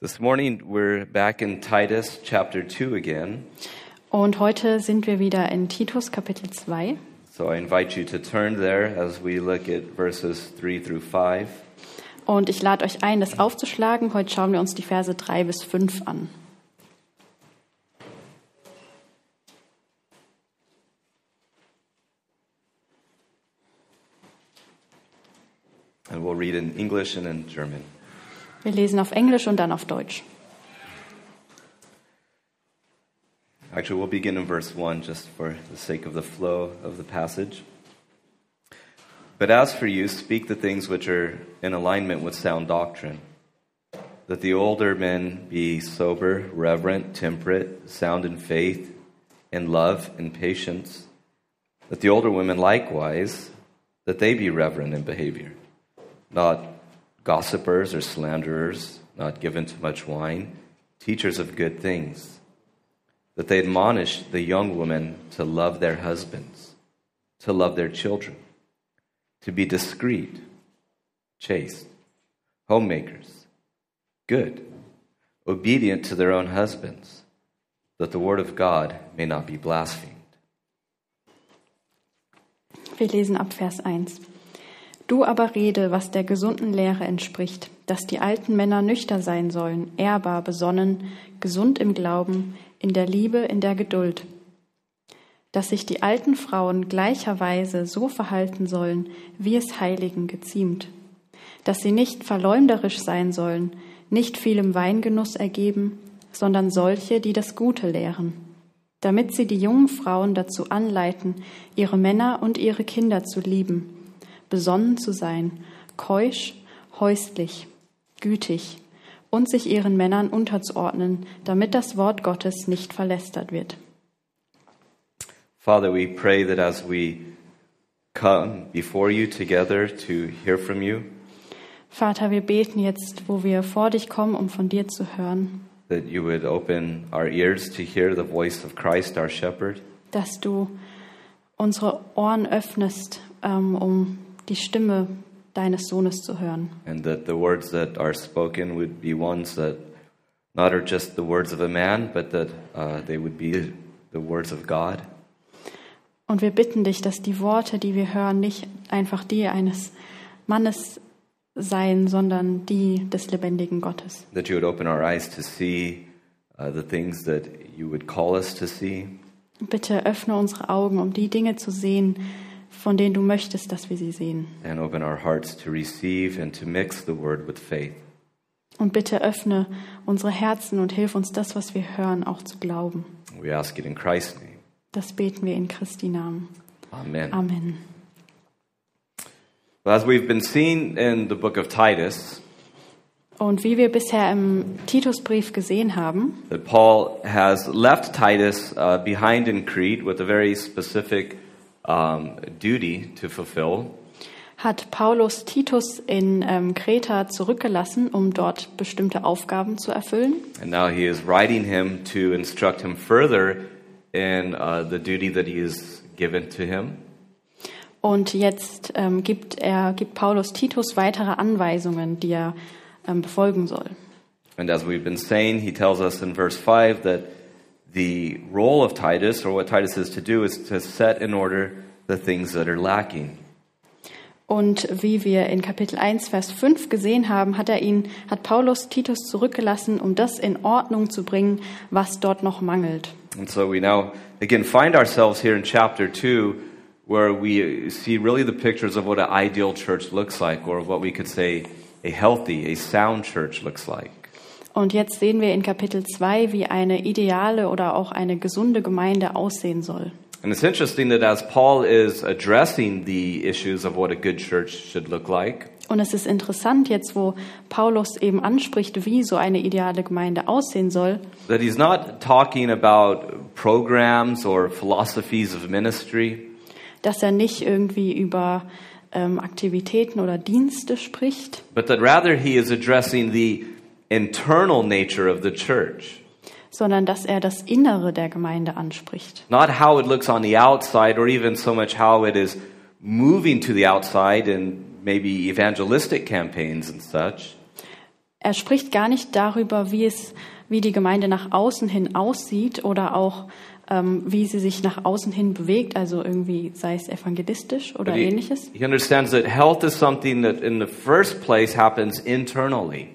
This morning we're back in Titus chapter 2 again. Und heute sind wir wieder in Titus Kapitel 2. So I invite you to turn there as we look at verses 3 through 5. Und ich lade euch ein, das aufzuschlagen. Heute schauen wir uns die Verse 3 bis 5 an. And we'll read in English and in German. Wir lesen auf Englisch und dann auf Deutsch. Actually, we'll begin in verse 1 just for the sake of the flow of the passage. But as for you, speak the things which are in alignment with sound doctrine. That the older men be sober, reverent, temperate, sound in faith, in love, in patience. That the older women likewise, that they be reverent in behavior, not gossipers or slanderers, not given to much wine, teachers of good things that they admonish the young women to love their husbands, to love their children, to be discreet, chaste, homemakers, good, obedient to their own husbands, that the word of God may not be blasphemed. Wir lesen ab Vers 1. Du aber rede, was der gesunden Lehre entspricht, dass die alten Männer nüchtern sein sollen, ehrbar, besonnen, gesund im Glauben, in der Liebe, in der Geduld. Dass sich die alten Frauen gleicherweise so verhalten sollen, wie es Heiligen geziemt. Dass sie nicht verleumderisch sein sollen, nicht vielem Weingenuss ergeben, sondern solche, die das Gute lehren. Damit sie die jungen Frauen dazu anleiten, ihre Männer und ihre Kinder zu lieben, besonnen zu sein, keusch, häuslich, gütig, und sich ihren Männern unterzuordnen, damit das Wort Gottes nicht verlästert wird. Father, we pray that as we come before you together to hear from you, Vater, wir beten jetzt, wo wir vor dich kommen, um von dir zu hören, that you would open our ears to hear the voice of Christ, our shepherd, dass du unsere Ohren öffnest, ähm, um die Stimme deines Sohnes zu hören. and that the words that are spoken would be ones that not are just the words of a man, but that uh, they would be the words of God. Und wir bitten dich, dass die Worte, die wir hören, nicht einfach die eines Mannes seien, sondern die des lebendigen Gottes. That you would open our eyes to see uh, the things that you would call us to see, Bitte öffne unsere Augen, um die Dinge zu sehen, von denen du möchtest, dass wir sie sehen. and open our hearts to receive and to mix the word with faith. Und bitte öffne unsere Herzen und hilf uns, das, was wir hören, auch zu glauben. We ask it in Christ's name. Das beten wir in Christi Namen. Amen. Amen. Well, as we've been seeing in the book of Titus, Und wie wir bisher im Titusbrief gesehen haben, that Paul has left Titus uh, behind in Crete with a very specific um, duty to fulfill. hat Paulus Titus in ähm, Kreta zurückgelassen, um dort bestimmte Aufgaben zu erfüllen. And now he is writing him to instruct him further in uh, the duty that he is given to him. Und jetzt ähm, gibt er gibt Paulus Titus weitere Anweisungen, die er ähm, befolgen soll. And as we've been saying, he tells us in verse 5 that the role of Titus, or what Titus is to do, is to set in order the things that are lacking. Und wie wir in Kapitel 1, Vers 5 gesehen haben, hat er ihn, hat Paulus Titus zurückgelassen, um das in Ordnung zu bringen, was dort noch mangelt. And so we now again find ourselves here in chapter 2 where we see really the pictures of what an ideal church looks like, or what we could say a healthy, a sound church looks like. Und jetzt sehen wir in Kapitel 2, wie eine ideale oder auch eine gesunde Gemeinde aussehen soll. And it's interesting that as Paul is addressing the issues of what a good church should look like, Und es ist interessant jetzt, wo Paulus eben anspricht, wie so eine ideale Gemeinde aussehen soll, that he's not talking about programs or philosophies of ministry, dass er nicht irgendwie über ähm, Aktivitäten oder Dienste spricht, but that rather he is addressing the internal nature of the church. sondern dass er das Innere der Gemeinde anspricht. Not how it looks on the outside or even so much how it is moving to the outside in maybe evangelistic campaigns and such, er spricht gar nicht darüber, wie es, wie die Gemeinde nach außen hin aussieht oder auch ähm, wie sie sich nach außen hin bewegt, also irgendwie sei es evangelistisch oder he, ähnliches, he understands that health is something that in the first place happens internally.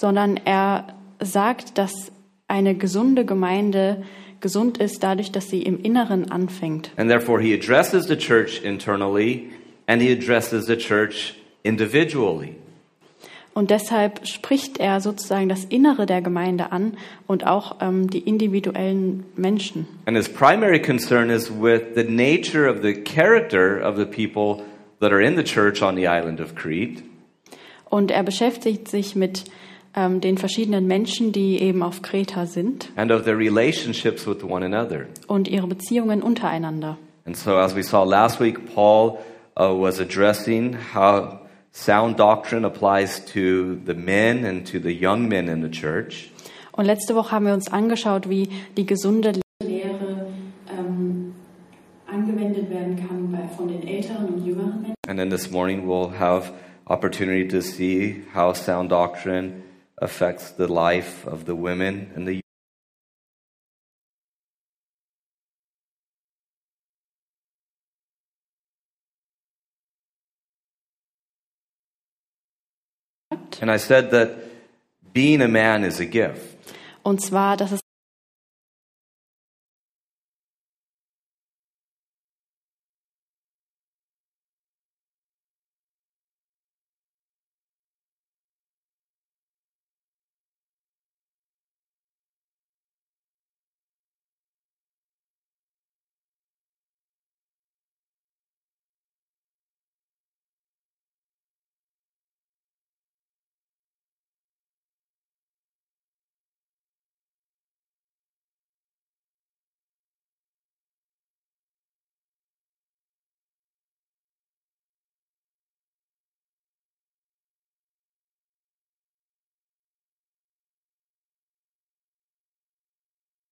Sondern er sagt, dass eine gesunde Gemeinde gesund ist dadurch, dass sie im Inneren anfängt. And therefore, he addresses the church internally and he addresses the church individually. Und deshalb spricht er sozusagen das Innere der Gemeinde an und auch ähm, die individuellen Menschen. And his primary concern is with the nature of the character of the people that are in the church on the island of Crete. Und er beschäftigt sich mit ähm, den verschiedenen Menschen, die eben auf Kreta sind and of their relationships with one another. und ihre Beziehungen untereinander. And so, as we saw last week, Paul uh, was addressing how sound doctrine applies to the men and to the young men in the church. Und letzte Woche haben wir uns angeschaut, wie die gesunde Lehre ähm, angewendet werden kann bei, von den älteren und jüngeren Menschen. And then this morning, we'll have opportunity to see how sound doctrine affects the life of the women and the And I said that being a man is a gift. Und zwar, dass es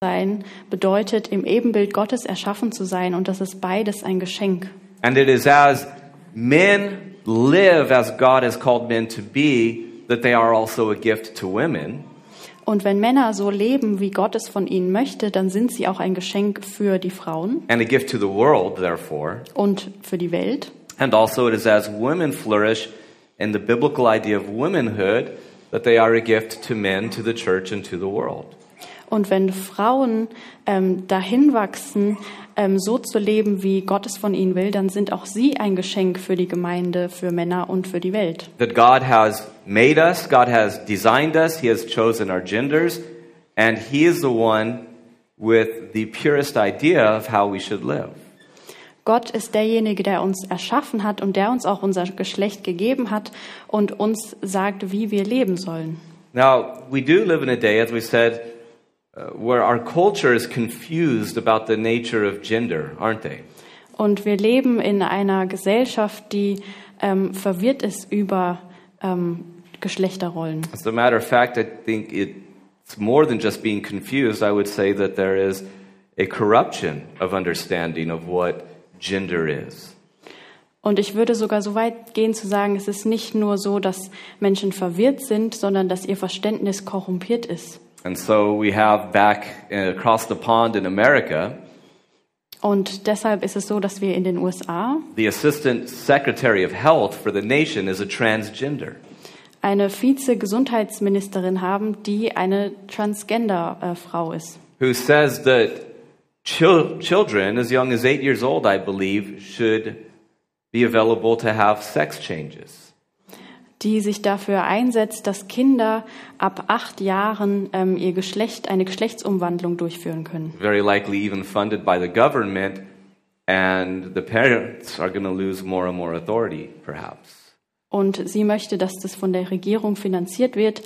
sein bedeutet, im Ebenbild Gottes erschaffen zu sein und das ist beides ein Geschenk. And it is as men live as God has called men to be that they are also a gift to women. Und wenn Männer so leben, wie Gott es von ihnen möchte, dann sind sie auch ein Geschenk für die Frauen and a gift to the world, therefore. und für die Welt. And also, it is as women flourish in the biblical idea of womanhood that they are a gift to men, to the church, and to the world. Und wenn Frauen ähm, dahin wachsen, ähm, so zu leben, wie Gott es von ihnen will, dann sind auch sie ein Geschenk für die Gemeinde, für Männer und für die Welt. That God has made us, God has designed us, He has chosen our genders, and He is the one with the purest idea of how we should live. Gott ist derjenige, der uns erschaffen hat und der uns auch unser Geschlecht gegeben hat und uns sagt, wie wir leben sollen. Now, we do live in a day, as we said, where our culture is confused about the nature of gender, aren't they? Und wir leben in einer Gesellschaft, die ähm, verwirrt ist über ähm, Geschlechterrollen. As a matter of fact, I think it's more than just being confused. I would say that there is a corruption of understanding of what gender is. Und ich würde sogar so weit gehen zu sagen, es ist nicht nur so, dass Menschen verwirrt sind, sondern dass ihr Verständnis korrumpiert ist. And so we have back uh, across the pond in America, Und deshalb ist es so, dass wir in den USA the Assistant Secretary of Health for the nation is a transgender. eine Vize-Gesundheitsministerin haben, die eine Transgender-Frau ist. who says that chil- children as young as eight years old, I believe, should be available to have sex changes. Die sich dafür einsetzt, dass Kinder ab acht Jahren ähm, ihr Geschlecht, eine Geschlechtsumwandlung durchführen können. Very likely even funded by the government, and the parents are going to lose more and more authority, perhaps. Und sie möchte, dass das von der Regierung finanziert wird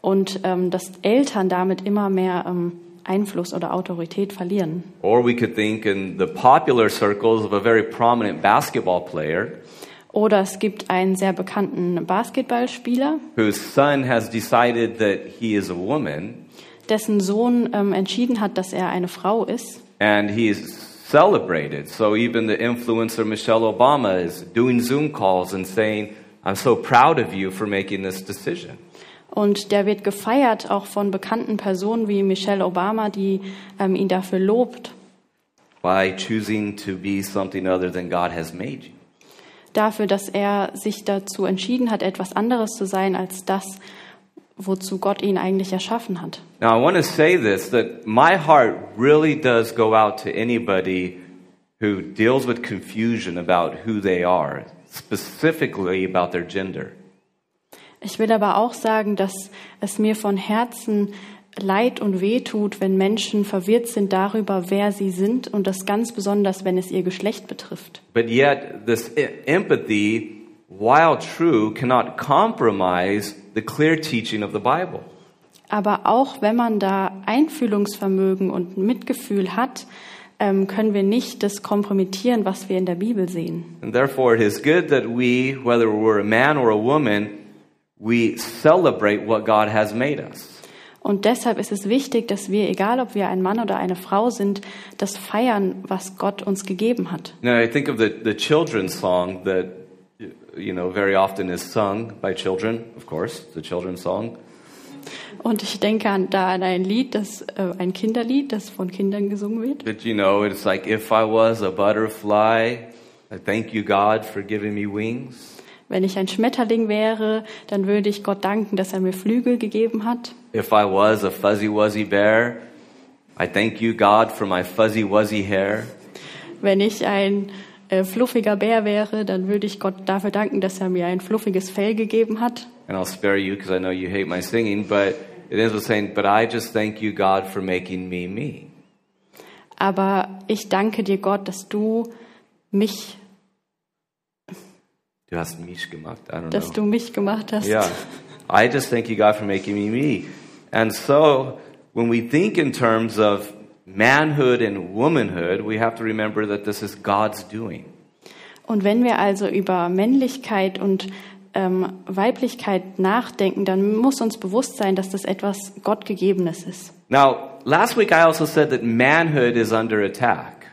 und ähm, dass Eltern damit immer mehr ähm, Einfluss oder Autorität verlieren. Or we could think in the popular circles of a very prominent basketball player Oder es gibt einen sehr bekannten Basketballspieler, whose son has decided that he is a woman, dessen Sohn ähm, entschieden hat, dass er eine Frau ist. and he is celebrated. So even the influencer Michelle Obama is doing Zoom calls and saying, I'm so proud of you for making this decision. Und der wird gefeiert auch von bekannten Personen wie Michelle Obama, die ähm, ihn dafür lobt, by choosing to be something other than God has made you. Dafür, dass er sich dazu entschieden hat, etwas anderes zu sein als das, wozu Gott ihn eigentlich erschaffen hat. Now, I want to say this that my heart really does go out to anybody who deals with confusion about who they are, specifically about their gender. Ich will aber auch sagen, dass es mir von Herzen leid und weh tut, wenn Menschen verwirrt sind darüber, wer sie sind und das ganz besonders, wenn es ihr Geschlecht betrifft. But yet, this e- empathy, while true, cannot compromise the clear teaching of the Bible. Aber auch wenn man da Einfühlungsvermögen und Mitgefühl hat, ähm, können wir nicht das kompromittieren, was wir in der Bibel sehen. And therefore, it is good that we, whether we're a man or a woman, we celebrate what God has made us. Und deshalb ist es wichtig, dass wir, egal ob wir ein Mann oder eine Frau sind, das feiern, was Gott uns gegeben hat. Now, I think of the, the children's song that, you know, very often is sung by children, of course, the children's song. Und ich denke an, da an ein Lied, das, äh, ein Kinderlied, das von Kindern gesungen wird. But, you know, it's like, if I was a butterfly, I thank you, God, for giving me wings. Wenn ich ein Schmetterling wäre, dann würde ich Gott danken, dass er mir Flügel gegeben hat. If I was a fuzzy wuzzy bear, I thank you, God, for my fuzzy wuzzy hair. Wenn ich ein äh, fluffiger Bär wäre, dann würde ich Gott dafür danken, dass er mir ein fluffiges Fell gegeben hat. And I'll spare you because I know you hate my singing, but it ends with saying, But I just thank you, God, for making me me. Aber ich danke dir, Gott, dass du mich, Du hast mich gemacht. I don't dass know. du mich gemacht hast. Yeah. I just thank you, God, for making me me. And so, when we think in terms of manhood and womanhood, we have to remember that this is God's doing. Und wenn wir also über Männlichkeit und ähm, Weiblichkeit nachdenken, dann muss uns bewusst sein, dass das etwas Gottgegebenes ist. Now, last week I also said that manhood is under attack.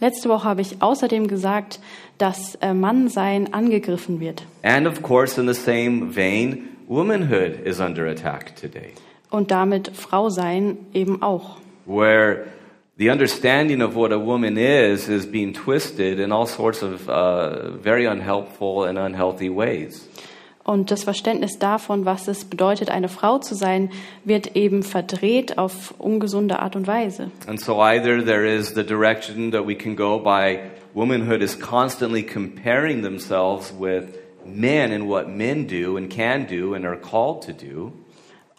Letzte Woche habe ich außerdem gesagt, dass äh, Mannsein angegriffen wird. And of course, in the same vein, womanhood is under attack today, Und damit Frausein eben auch. where the understanding of what a woman is is being twisted in all sorts of uh, very unhelpful and unhealthy ways. Und das Verständnis davon, was es bedeutet, eine Frau zu sein, wird eben verdreht auf ungesunde Art und Weise. And so either there is the direction that we can go by womanhood is constantly comparing themselves with men and what men do and can do and are called to do.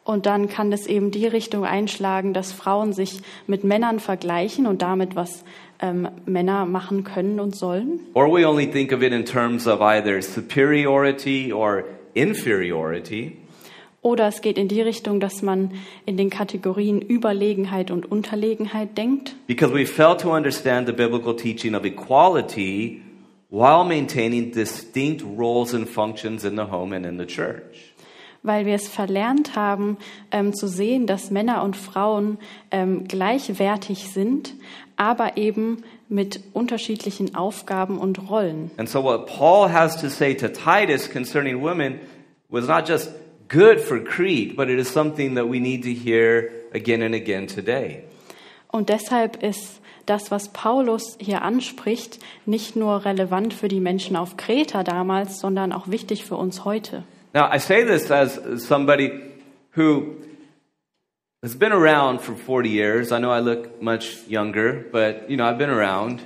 Und dann kann es eben die Richtung einschlagen, dass Frauen sich mit Männern vergleichen und damit, was ähm, Männer machen können und sollen. Or we only think of it in terms of either superiority or inferiority. Oder es geht in die Richtung, dass man in den Kategorien Überlegenheit und Unterlegenheit denkt. Because we fail to understand the biblical teaching of equality while maintaining distinct roles and functions in the home and in the church. weil wir es verlernt haben ähm, zu sehen, dass Männer und Frauen ähm, gleichwertig sind, aber eben mit unterschiedlichen Aufgaben und Rollen. And so, what Paul has to say to Titus concerning women was not just good for Crete, but it is something that we need to hear again and again today. Und deshalb ist das, was Paulus hier anspricht, nicht nur relevant für die Menschen auf Kreta damals, sondern auch wichtig für uns heute. Now, I say this as somebody who has been around for 40 years. I know I look much younger, but you know, I've been around.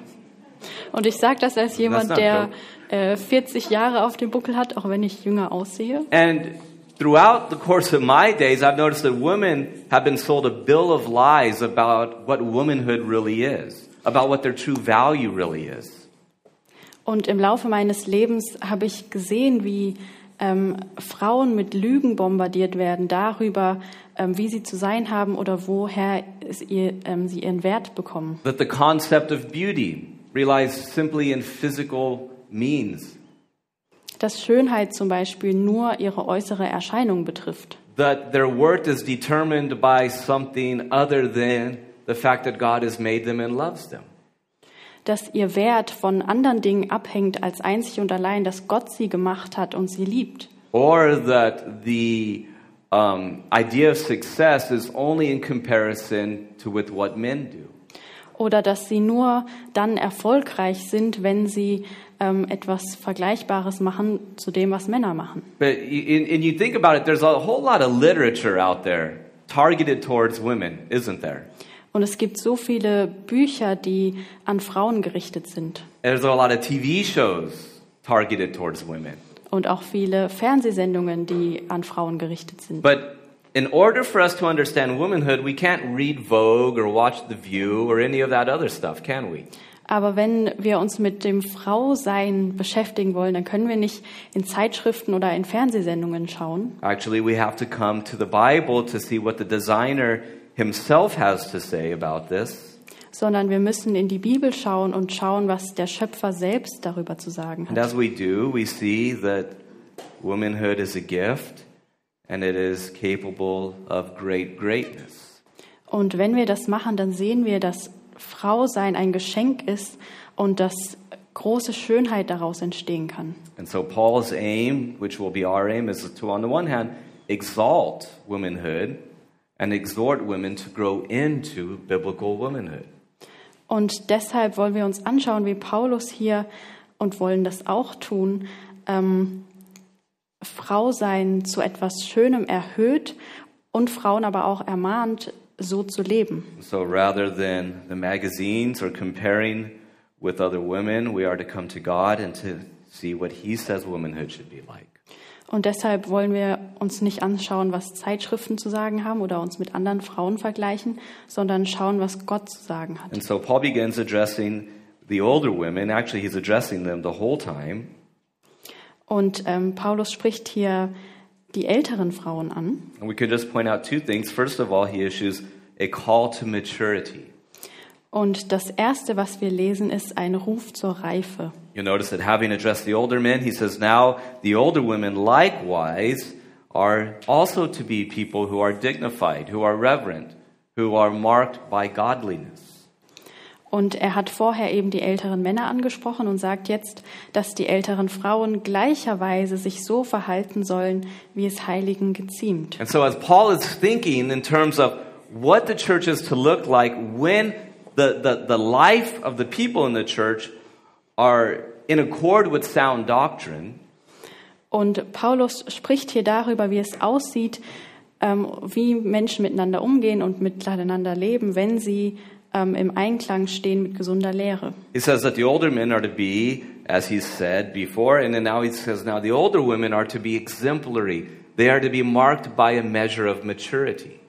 Und ich sage das als jemand, der äh, 40 Jahre auf dem Buckel hat, auch wenn ich jünger aussehe. And throughout the course of my days, I've noticed that women have been sold a bill of lies about what womanhood really is, about what their true value really is. Und im Laufe meines Lebens habe ich gesehen, wie ähm, Frauen mit Lügen bombardiert werden darüber, wie sie zu sein haben oder woher ihr, ähm, sie ihren Wert bekommen. That the concept of beauty relies simply in physical means. Dass Schönheit zum Beispiel nur ihre äußere Erscheinung betrifft. That their worth is determined by something other than the fact that God has made them and loves them. Dass ihr Wert von anderen Dingen abhängt als einzig und allein, dass Gott sie gemacht hat und sie liebt. Or that the um, idea of success is only in comparison to with what men do. Oder dass sie nur dann erfolgreich sind, wenn sie ähm, etwas Vergleichbares machen zu dem, was Männer machen. But y- and you think about it, there's a whole lot of literature out there targeted towards women, isn't there? Und es gibt so viele Bücher, die an Frauen gerichtet sind. There's a lot of TV shows targeted towards women. Und auch viele Fernsehsendungen, die an Frauen gerichtet sind. But in order for us to understand womanhood, we can't read Vogue or watch The View or any of that other stuff, can we? Aber wenn wir uns mit dem Frausein beschäftigen wollen, dann können wir nicht in Zeitschriften oder in Fernsehsendungen schauen, Actually, we have to come to the Bible to see what the designer himself has to say about this. Sondern wir müssen in die Bibel schauen und schauen, was der Schöpfer selbst darüber zu sagen And hat. as we do, we see that womanhood is a gift and it is capable of great greatness. Und wenn wir das machen, dann sehen wir, dass Frausein ein Geschenk ist und dass große Schönheit daraus entstehen kann. And so Paul's aim, which will be our aim, is to, on the one hand, exalt womanhood and exhort women to grow into biblical womanhood. Und deshalb wollen wir uns anschauen, wie Paulus hier und wollen das auch tun, ähm, Frausein zu etwas Schönem erhöht und Frauen aber auch ermahnt, so zu leben. So rather than the magazines or comparing with other women, we are to come to God and to see what He says womanhood should be like. Und deshalb wollen wir uns nicht anschauen, was Zeitschriften zu sagen haben oder uns mit anderen Frauen vergleichen, sondern schauen, was Gott zu sagen hat. And so Paul begins addressing the older women. Actually, he's addressing them the whole time. Und ähm, Paulus spricht hier die älteren Frauen an. And we could just point out two things. First of all, he issues a call to maturity. Und das Erste, was wir lesen, ist ein Ruf zur Reife. You'll notice that having addressed the older men, he says, now the older women likewise are also to be people who are dignified, who are reverent, who are marked by godliness. Und er hat vorher eben die älteren Männer angesprochen und sagt jetzt, dass die älteren Frauen gleicherweise sich so verhalten sollen, wie es Heiligen geziemt. And so, as Paul is thinking in terms of what the church is to look like when the, the, the life of the people in the church are in accord with sound doctrine, Und Paulus spricht hier darüber, wie es aussieht, ähm, wie Menschen miteinander umgehen und miteinander leben, wenn sie ähm, im Einklang stehen mit gesunder Lehre. he says that the older men are to be, as he said before, and then now he says now the older women are to be exemplary. They are to be marked by a measure of maturity.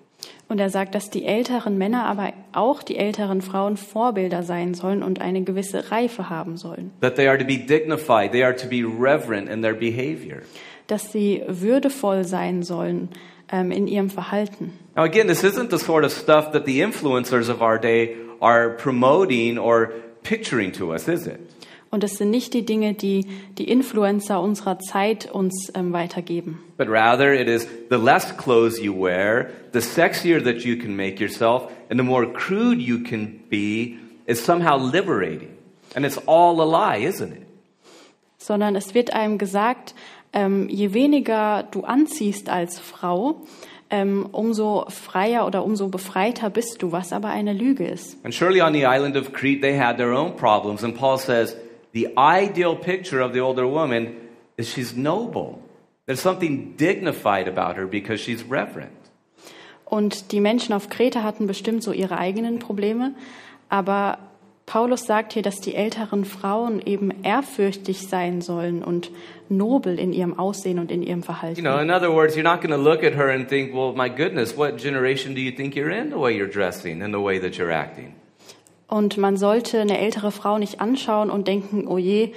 Und er sagt, dass die älteren Männer, aber auch die älteren Frauen Vorbilder sein sollen und eine gewisse Reife haben sollen. That they are to be dignified, they are to be reverent in their behavior. Dass sie würdevoll sein sollen ähm, in ihrem Verhalten. Now, again, this isn't the sort of stuff that the influencers of our day are promoting or picturing to us, is it? Und es sind nicht die Dinge, die die Influencer unserer Zeit uns ähm, weitergeben. But rather, it is the less clothes you wear, the sexier that you can make yourself, and the more crude you can be, is somehow liberating. And it's all a lie, isn't it? Sondern es wird einem gesagt, ähm, je weniger du anziehst als Frau, ähm, umso freier oder umso befreiter bist du, was aber eine Lüge ist. And surely on the island of Crete, they had their own problems. And Paul says the ideal picture of the older woman is she's noble. There's something dignified about her because she's reverent. Und die Menschen auf Kreta hatten bestimmt so ihre eigenen Probleme, aber Paulus sagt hier, dass die älteren Frauen eben ehrfürchtig sein sollen und nobel in ihrem Aussehen und in ihrem Verhalten. You know, in other words, you're not going to look at her and think, well, my goodness, what generation do you think you're in the way you're dressing and the way that you're acting? Und man sollte eine ältere Frau nicht anschauen und denken, oh je,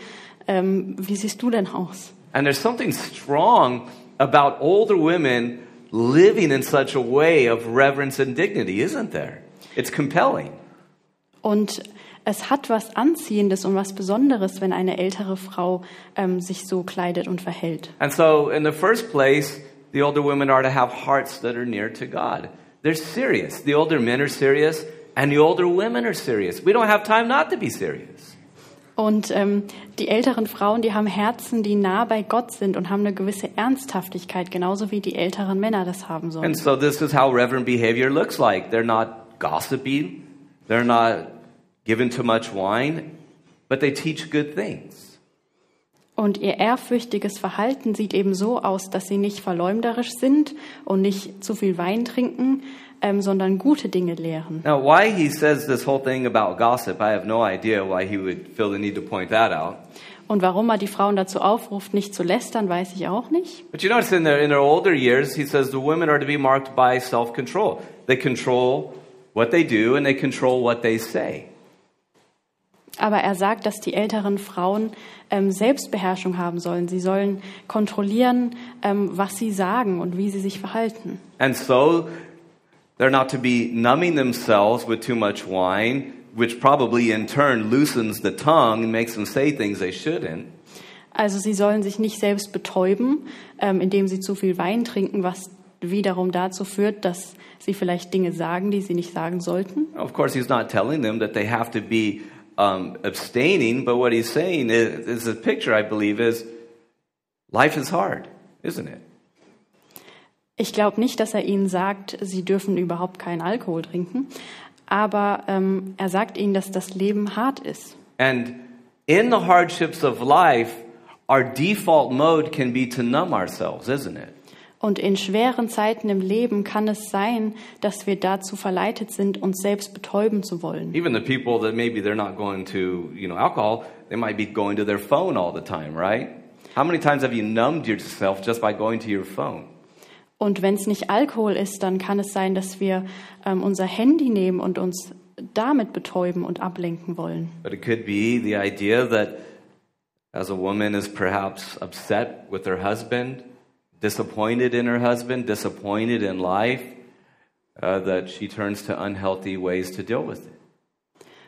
ähm, wie siehst du denn aus? And there's something strong about older women living in such a way of reverence and dignity, isn't there? It's compelling. Und es hat was Anziehendes und was Besonderes, wenn eine ältere Frau ähm, sich so kleidet und verhält. And so, in the first place, the older women are to have hearts that are near to God. They're serious. The older men are serious, and the older women are serious. We don't have time not to be serious. Und ähm, die älteren Frauen, die haben Herzen, die nah bei Gott sind und haben eine gewisse Ernsthaftigkeit, genauso wie die älteren Männer das haben sollen. And so this is how reverent behavior looks like. They're not gossipy, they're not given too much wine, but they teach good things. Und ihr ehrfürchtiges Verhalten sieht eben so aus, dass sie nicht verleumderisch sind und nicht zu viel Wein trinken, ähm, sondern gute Dinge lehren. Now, why he says this whole thing about gossip, I have no idea why he would feel the need to point that out. Und warum er die Frauen dazu aufruft, nicht zu lästern, weiß ich auch nicht. But you notice in their, in their older years, he says the women are to be marked by self control. They control what they do and they control what they say. Aber er sagt, dass die älteren Frauen ähm, Selbstbeherrschung haben sollen. Sie sollen kontrollieren, ähm, was sie sagen und wie sie sich verhalten. And so they're not to be numbing themselves with too much wine, which probably in turn loosens the tongue and makes them say things they shouldn't. Also sie sollen sich nicht selbst betäuben, ähm, indem sie zu viel Wein trinken, was wiederum dazu führt, dass sie vielleicht Dinge sagen, die sie nicht sagen sollten. Of course, he's not telling them that they have to be um, abstaining, but what he's saying is, is the picture, I believe, is life is hard, isn't it? Ich glaube nicht, dass er ihnen sagt, sie dürfen überhaupt keinen Alkohol trinken, aber ähm, er sagt ihnen, dass das Leben hart ist. And in the hardships of life, our default mode can be to numb ourselves, isn't it? Und in schweren Zeiten im Leben kann es sein, dass wir dazu verleitet sind, uns selbst betäuben zu wollen. Even the people that maybe they're not going to, you know, alcohol, they might be going to their phone all the time, right? How many times have you numbed yourself just by going to your phone? Und wenn es nicht Alkohol ist, dann kann es sein, dass wir ähm, unser Handy nehmen und uns damit betäuben und ablenken wollen. But it could be the idea that as a woman is perhaps upset with her husband, disappointed in her husband, disappointed in life, uh, that she turns to unhealthy ways to deal with it.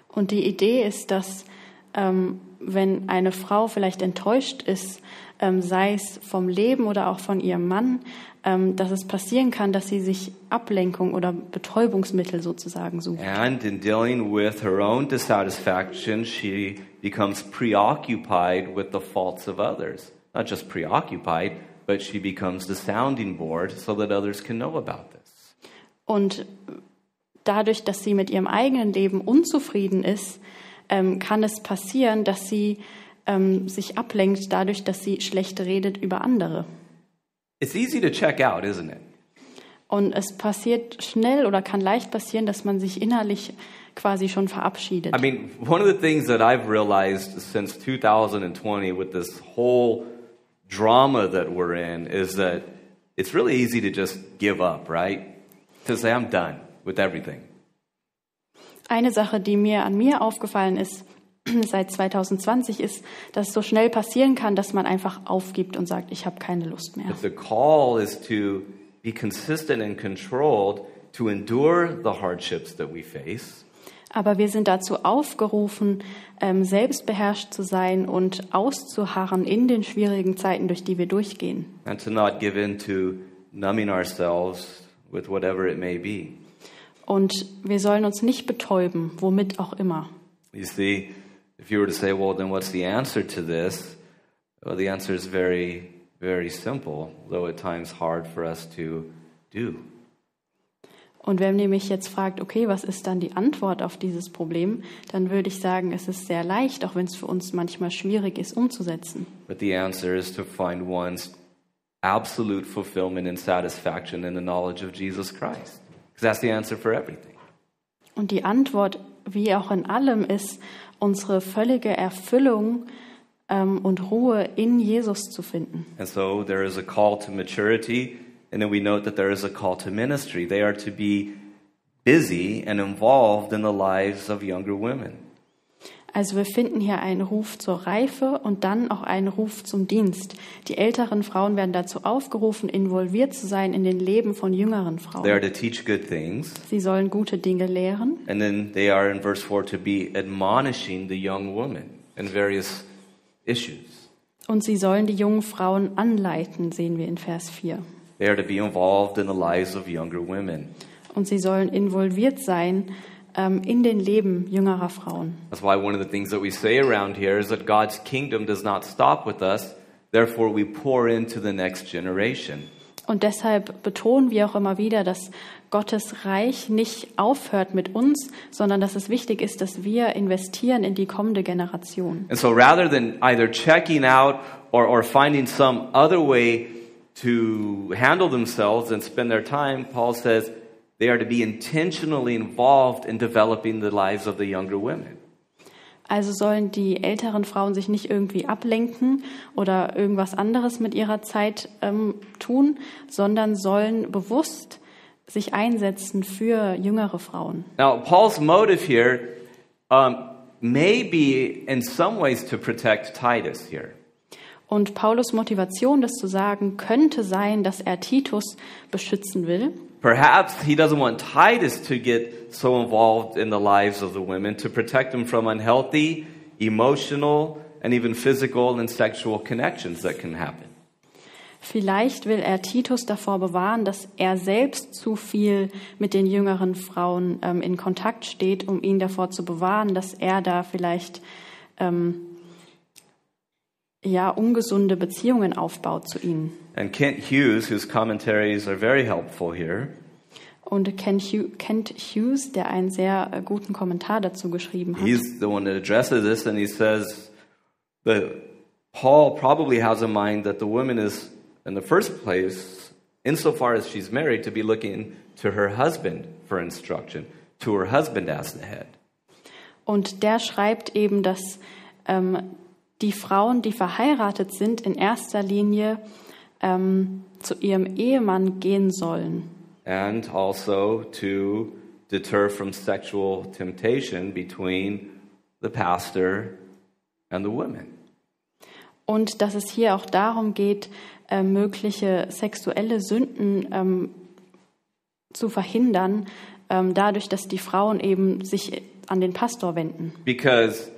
Und die Idee ist, dass ähm, wenn eine Frau vielleicht enttäuscht ist, ähm, sei es vom Leben oder auch von ihrem Mann, ähm, dass es passieren kann, dass sie sich Ablenkung oder Betäubungsmittel sozusagen sucht. And in dealing with her own dissatisfaction, she becomes preoccupied with the faults of others. Not just preoccupied, but she becomes the sounding board so that others can know about this. Und dadurch, dass sie mit ihrem eigenen Leben unzufrieden ist, ähm, kann es passieren, dass sie ähm, sich ablenkt dadurch, dass sie schlecht redet über andere. It's easy to check out, isn't it? Und es passiert schnell oder kann leicht passieren, dass man sich innerlich quasi schon verabschiedet. I mean, one of the things that I've realized since 2020 with this whole drama that we're in is that it's really easy to just give up, right? To say, I'm done with everything. Eine Sache, die mir an mir aufgefallen ist seit 2020, ist, dass es so schnell passieren kann, dass man einfach aufgibt und sagt, ich habe keine Lust mehr. But the call is to be consistent and controlled to endure the hardships that we face. Aber wir sind dazu aufgerufen, ähm, selbstbeherrscht zu sein und auszuharren in den schwierigen Zeiten, durch die wir durchgehen. and to not give in to numbing ourselves with whatever it may be. Und wir sollen uns nicht betäuben, womit auch immer. You see, if you were to say, well, then what's the answer to this? Well, the answer is very, very simple, though at times hard for us to do. Und wenn ihr mich jetzt fragt, okay, was ist dann die Antwort auf dieses Problem, dann würde ich sagen, es ist sehr leicht, auch wenn es für uns manchmal schwierig ist umzusetzen. But the answer is to find one's absolute fulfillment and satisfaction in the knowledge of Jesus Christ. Because that's the answer for everything. Und die Antwort, wie auch in allem, ist, unsere völlige Erfüllung ähm, und Ruhe in Jesus zu finden. And so there is a call to maturity, and then we note that there is a call to ministry. They are to be busy and involved in the lives of younger women. Also wir finden hier einen Ruf zur Reife und dann auch einen Ruf zum Dienst. Die älteren Frauen werden dazu aufgerufen, involviert zu sein in den Leben von jüngeren They are Frauen. to teach good things, Sie sollen gute Dinge lehren and then they are in verse 4 to be admonishing the young woman in various issues. und sie sollen die jungen Frauen anleiten, sehen wir in Vers 4. They are to be involved in the lives of younger women. Und sie sollen involviert sein ähm, in den Leben jüngerer Frauen. That's why one of the things that we say around here is that God's kingdom does not stop with us, therefore, we pour into the next generation. Und deshalb betonen wir auch immer wieder, dass Gottes Reich nicht aufhört mit uns, sondern dass es wichtig ist, dass wir investieren in die kommende Generation. And so rather than either checking out or, or finding some other way to handle themselves and spend their time, Paul says they are to be intentionally involved in developing the lives of the younger women. Also sollen die älteren Frauen sich nicht irgendwie ablenken oder irgendwas anderes mit ihrer Zeit ähm, tun, sondern sollen bewusst sich einsetzen für jüngere Frauen. Now, Paul's motive here um, may be in some ways to protect Titus here. Und Paulus Motivation, das zu sagen, könnte sein, dass er Titus beschützen will. Perhaps he doesn't want Titus to get so involved in the lives of the women to protect them from unhealthy, emotional, and even physical and sexual connections that can happen. Vielleicht will er Titus davor bewahren, dass er selbst zu viel mit den jüngeren Frauen ähm, in Kontakt steht, um ihn davor zu bewahren, dass er da vielleicht ähm, ja ungesunde Beziehungen aufbaut zu ihnen. And Kent Hughes, whose commentaries are very helpful here, Und Kent Hughes, der einen sehr äh, guten Kommentar dazu geschrieben hat, he's the one that addresses this and he says that Paul probably has in mind that the woman is, in the first place, insofar as she's married, to be looking to her husband for instruction, to her husband as the head. Und der schreibt eben, dass ähm, die Frauen, die verheiratet sind, in erster Linie ähm, zu ihrem Ehemann gehen sollen. and also to deter from sexual temptation between the pastor and the women. Und dass es hier auch darum geht, äh, mögliche sexuelle Sünden ähm, zu verhindern, ähm, dadurch, dass die Frauen eben sich an den Pastor wenden. Because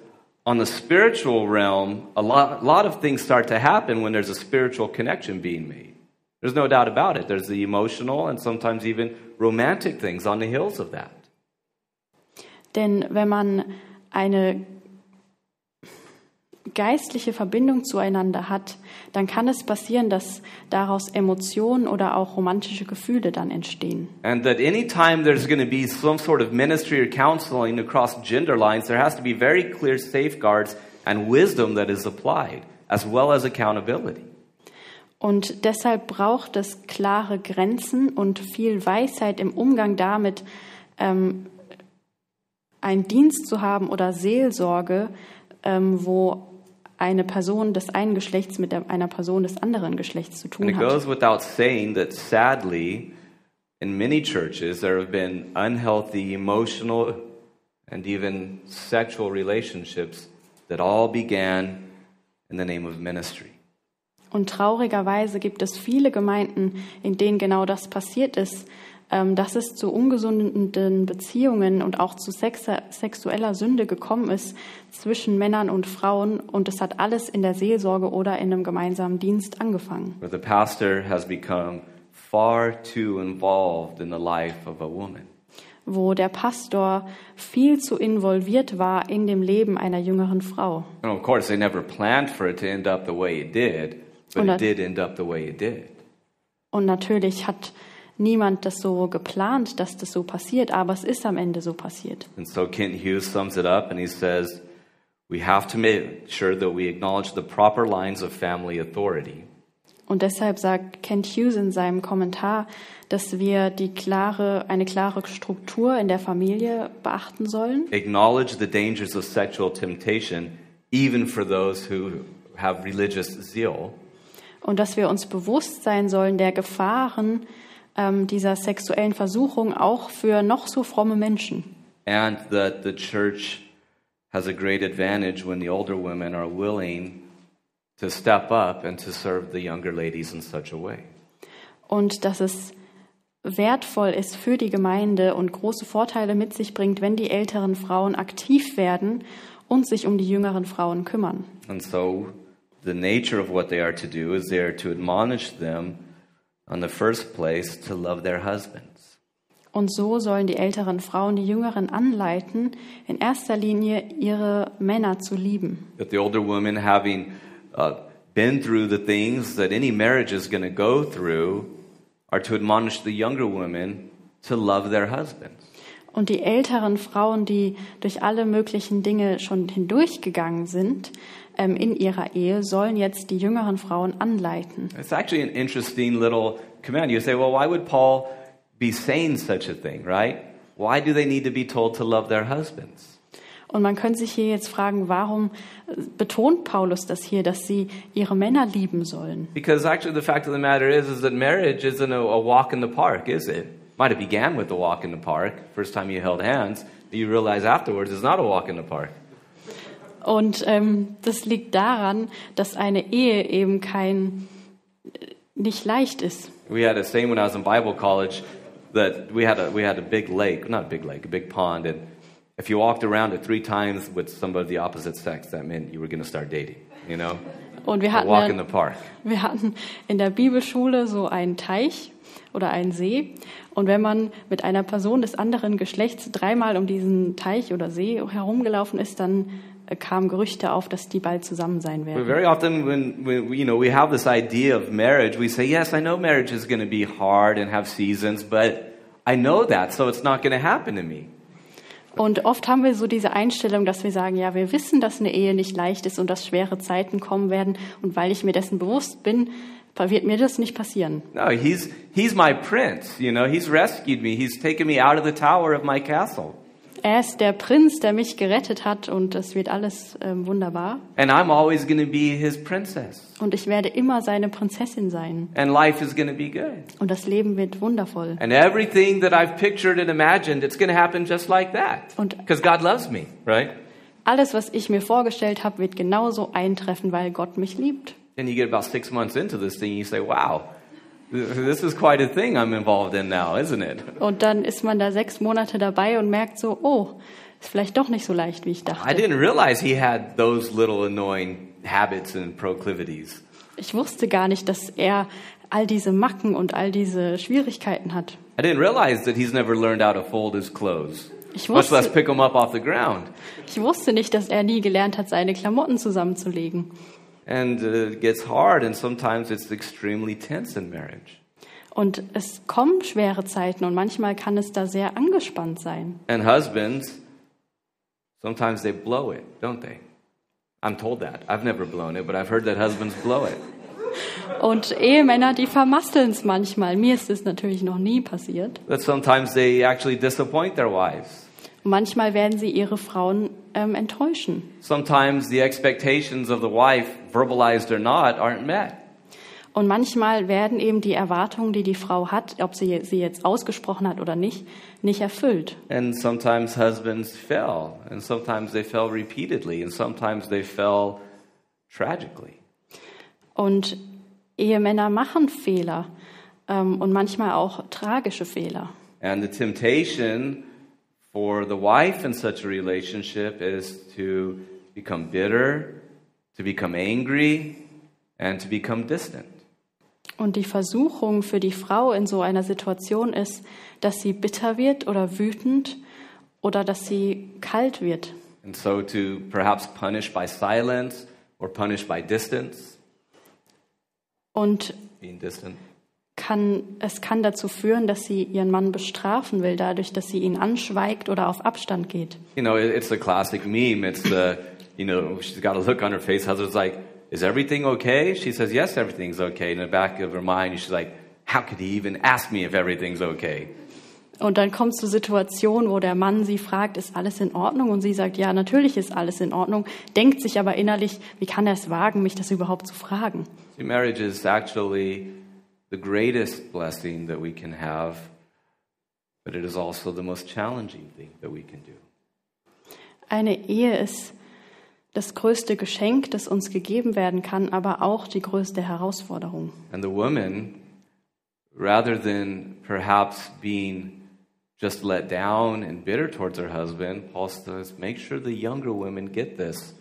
on the spiritual realm, a lot, a lot of things start to happen when there's a spiritual connection being made. There's no doubt about it. There's the emotional and sometimes even romantic things on the heels of that. Denn wenn man eine geistliche Verbindung zueinander hat, dann kann es passieren, dass daraus Emotionen oder auch romantische Gefühle dann entstehen. And that anytime there's going to be some sort of ministry or counseling across gender lines, there has to be very clear safeguards and wisdom that is applied, as well as accountability. Und deshalb braucht es klare Grenzen und viel Weisheit im Umgang damit, ähm, einen Dienst zu haben oder Seelsorge, ähm, wo eine Person des einen Geschlechts mit einer Person des anderen Geschlechts zu And tun it hat. goes without saying that sadly, in many churches, there have been unhealthy emotional and even sexual relationships that all began in the name of ministry. Und traurigerweise gibt es viele Gemeinden, in denen genau das passiert ist, dass es zu ungesunden Beziehungen und auch zu sexueller Sünde gekommen ist zwischen Männern und Frauen. Und es hat alles in der Seelsorge oder in einem gemeinsamen Dienst angefangen. where the pastor has become far too involved in the life of a woman. wo der Pastor viel zu involviert war in dem Leben einer jüngeren Frau. And of course, they never planned for it to end up the way it did, but Und it das- did end up the way it did. Und natürlich hat niemand das so geplant, dass das so passiert, aber es ist am Ende so passiert. And so Kent Hughes sums it up and he says, We have to make sure that we acknowledge the proper lines of family authority. Und deshalb sagt Kent Hughes in seinem Kommentar, dass wir die klare, eine klare Struktur in der Familie beachten sollen Acknowledge the dangers of sexual temptation, even for those who have religious zeal. und dass wir uns bewusst sein sollen der Gefahren ähm, dieser sexuellen Versuchung auch für noch so fromme Menschen. And that the church has a great advantage when the older women are willing to step up and to serve the younger ladies in such a way. Und dass es wertvoll ist für die Gemeinde und große Vorteile mit sich bringt, wenn die älteren Frauen aktiv werden und sich um die jüngeren Frauen kümmern. And so, the nature of what they are to do is they are to admonish them, on the first place, to love their husbands. Und so sollen die älteren Frauen die Jüngeren anleiten, in erster Linie ihre Männer zu lieben. That the older women, having uh, been through the things that any marriage is going to go through, are to admonish the younger women to love their husbands. Und die älteren Frauen, die durch alle möglichen Dinge schon hindurchgegangen sind ähm, in ihrer Ehe, sollen jetzt die jüngeren Frauen anleiten. It's actually an interesting little command. You say, well, why would Paul be saying such a thing, right? Why do they need to be told to love their husbands? Und man könnte sich hier jetzt fragen, warum äh, betont Paulus das hier, dass sie ihre Männer lieben sollen? Because actually, the fact of the matter is, is that marriage isn't a, a walk in the park, is it? Might have began with a walk in the park, first time you held hands, but you realize afterwards it's not a walk in the park. Und ähm, das liegt daran, dass eine Ehe eben kein äh, nicht leicht ist. We had a saying when I was in Bible college that we had a we had a big lake, not a big lake, a big pond, and if you walked around it three times with somebody of the opposite sex, that meant you were going to start dating. You know, Und wir a hatten, walk in the park. wir hatten in der Bibelschule so einen Teich oder einen See. Und wenn man mit einer Person des anderen Geschlechts dreimal um diesen Teich oder See herumgelaufen ist, dann kamen Gerüchte auf, dass die bald zusammen sein werden. very often, when, when you know we have this idea of marriage, we say, "Yes, I know marriage is going to be hard and have seasons, but I know that, so it's not going to happen to me." Und oft haben wir so diese Einstellung, dass wir sagen, ja, wir wissen, dass eine Ehe nicht leicht ist und dass schwere Zeiten kommen werden. Und weil ich mir dessen bewusst bin, wird mir das nicht passieren. No, he's he's my prince. You know, he's rescued me. He's taken me out of the tower of my castle. Er ist der Prinz, der mich gerettet hat und es wird alles ähm, wunderbar. And I'm always going to be his princess. Und ich werde immer seine Prinzessin sein. And life is going to be good. Und das Leben wird wundervoll. And everything that I've pictured and imagined, it's going to happen just like that. Und- Because God loves me, right? Alles, was ich mir vorgestellt habe, wird genauso eintreffen, weil Gott mich liebt. Then you get about six months into this thing, you say, wow, this is quite a thing I'm involved in now, isn't it? Und dann ist man da sechs Monate dabei und merkt so, oh, ist vielleicht doch nicht so leicht, wie ich I dachte. didn't realize he had those little annoying habits and proclivities. Ich wusste gar nicht, dass er all diese Macken und all diese Schwierigkeiten hat. I didn't realize that he's never learned how to fold his clothes, Ich much less wusste, pick them up off the ground. ich wusste nicht, dass er nie gelernt hat, seine Klamotten zusammenzulegen. And uh, it gets hard, and sometimes it's extremely tense in marriage. Und es kommen schwere Zeiten und manchmal kann es da sehr angespannt sein. And husbands, sometimes they blow it, don't they? I'm told that. I've never blown it, but I've heard that husbands blow it. Und Ehemänner, die vermasteln es manchmal. Mir ist es natürlich noch nie passiert. That sometimes they actually disappoint their wives. Manchmal werden sie ihre Frauen ähm, enttäuschen. Sometimes the expectations of the wife, verbalized or not, aren't met. Und manchmal werden eben die Erwartungen, die die Frau hat, ob sie sie jetzt ausgesprochen hat oder nicht, nicht erfüllt. And sometimes husbands fell, and sometimes they fell repeatedly, and sometimes they fell tragically. Und Ehemänner machen Fehler ähm, und manchmal auch tragische Fehler. And the temptation for the wife in such a relationship is to become bitter, to become angry, and to become distant. Und die Versuchung für die Frau in so einer Situation ist, dass sie bitter wird oder wütend oder dass sie kalt wird. And so to perhaps punish by silence or punish by distance, Und being distant. Kann, es kann dazu führen, dass sie ihren Mann bestrafen will, dadurch, dass sie ihn anschweigt oder auf Abstand geht. You know, it- it's a classic meme. It's the, you know, she's got a look on her face. Husband's like, is everything okay? She says, yes, everything's okay. In the back of her mind, she's like, how could he even ask me if everything's okay? Und dann kommt es zur Situation, wo der Mann sie fragt, ist alles in Ordnung? Und sie sagt, ja, natürlich ist alles in Ordnung, denkt sich aber innerlich, wie kann er es wagen, mich das überhaupt zu fragen? See, marriage is actually the greatest blessing that we can have, but it is also the most challenging thing that we can do. Eine Ehe ist das größte Geschenk, das uns gegeben werden kann, aber auch die größte Herausforderung. And the woman, rather than perhaps being just let down and bitter towards her husband, Paul says, make sure the younger women get this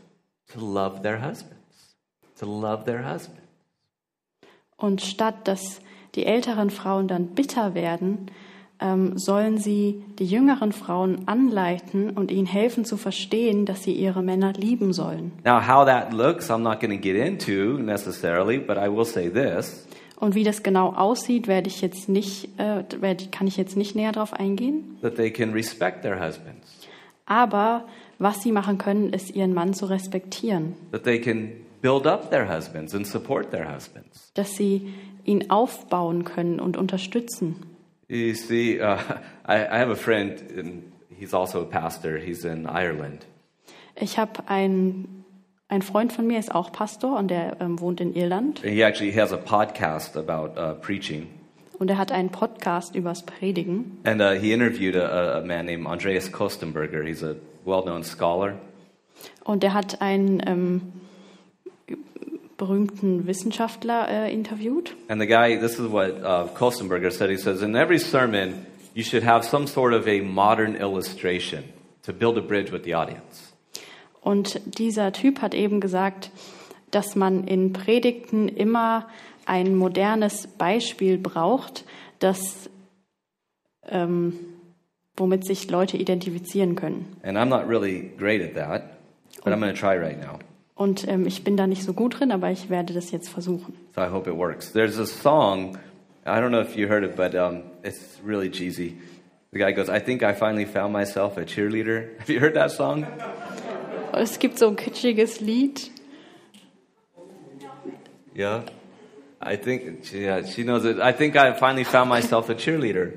to love their husbands. To love their husbands. Und statt dass die älteren Frauen dann bitter werden, ähm, sollen sie die jüngeren Frauen anleiten und ihnen helfen zu verstehen, dass sie ihre Männer lieben sollen. Now, how that looks, I'm not going to get into necessarily, but I will say this. Und wie das genau aussieht, werde ich jetzt nicht, äh, werde, kann ich jetzt nicht näher darauf eingehen. that they can respect their husbands, Aber was sie machen können, ist ihren Mann zu respektieren, that they can build up their husbands and support their husbands. dass sie ihn aufbauen können und unterstützen. You see, uh, I, I have a friend, and he's also a pastor. He's in Ireland. Ich habe einen, ein Freund von mir, ist auch Pastor und der ähm, wohnt in Irland. And he actually has a podcast about uh, preaching. Und er hat einen Podcast übers Predigen. And uh, he interviewed a, a man named Andreas Kostenberger. He's a well known scholar. Und er hat einen ähm, berühmten Wissenschaftler äh, interviewt. And the guy, this is what uh, Kostenberger said. He says, In every sermon, you should have some sort of a modern illustration to build a bridge with the audience. Und dieser Typ hat eben gesagt, dass man in Predigten immer ein modernes Beispiel braucht, das, ähm, womit sich Leute identifizieren können. And I'm not really great at that, but I'm going to try right now. Und ähm, ich bin da nicht so gut drin, aber ich werde das jetzt versuchen. So I hope it works. There's a song, I don't know if you heard it, but um, it's really cheesy. The guy goes, I think I finally found myself a cheerleader. Have you heard that song? Es gibt so ein kitschiges Lied. Yeah. I think, yeah, she knows it. I think I finally found myself a cheerleader.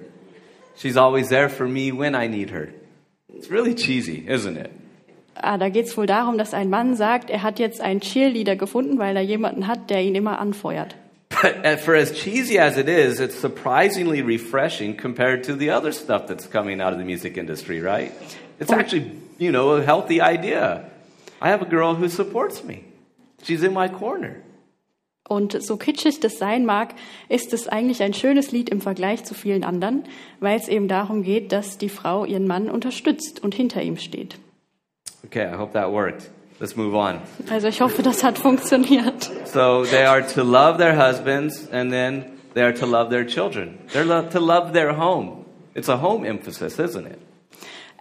She's always there for me when I need her. It's really cheesy, isn't it? Ah, da geht es wohl darum, dass ein Mann sagt, er hat jetzt einen Cheerleader gefunden, weil er jemanden hat, der ihn immer anfeuert. But uh, for as cheesy as it is, it's surprisingly refreshing compared to the other stuff that's coming out of the music industry, right? It's actually, you know, a healthy idea. I have a girl who supports me. She's in my corner. Und so kitschig das sein mag, ist es eigentlich ein schönes Lied im Vergleich zu vielen anderen, weil es eben darum geht, dass die Frau ihren Mann unterstützt und hinter ihm steht. Okay, I hope that worked. Let's move on. Also ich hoffe, das hat funktioniert. So they are to love their husbands and then they are to love their children. They're lo- to love their home. It's a home emphasis, isn't it?